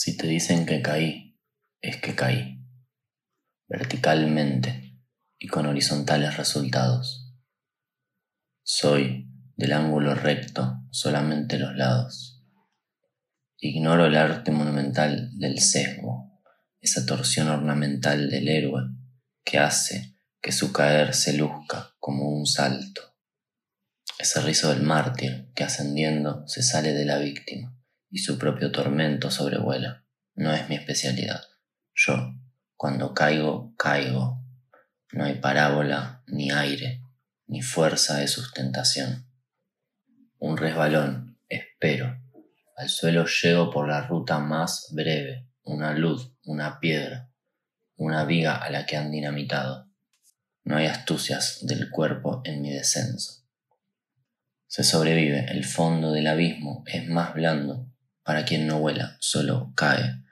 Si te dicen que caí, es que caí, verticalmente y con horizontales resultados. Soy del ángulo recto solamente los lados. Ignoro el arte monumental del sesgo, esa torsión ornamental del héroe que hace que su caer se luzca como un salto. Ese rizo del mártir que ascendiendo se sale de la víctima y su propio tormento sobrevuela. No es mi especialidad. Yo, cuando caigo, caigo. No hay parábola, ni aire, ni fuerza de sustentación. Un resbalón, espero. Al suelo llego por la ruta más breve, una luz, una piedra, una viga a la que han dinamitado. No hay astucias del cuerpo en mi descenso. Se sobrevive, el fondo del abismo es más blando para quien no vuela, solo cae.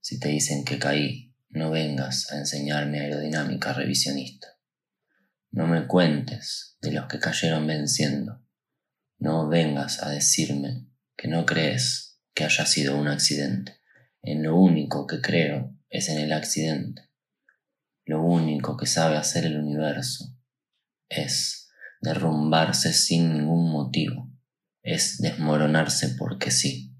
Si te dicen que caí, no vengas a enseñarme aerodinámica revisionista. No me cuentes de los que cayeron venciendo. No vengas a decirme que no crees que haya sido un accidente. En lo único que creo es en el accidente. Lo único que sabe hacer el universo es derrumbarse sin ningún motivo es desmoronarse porque sí.